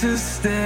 to stay.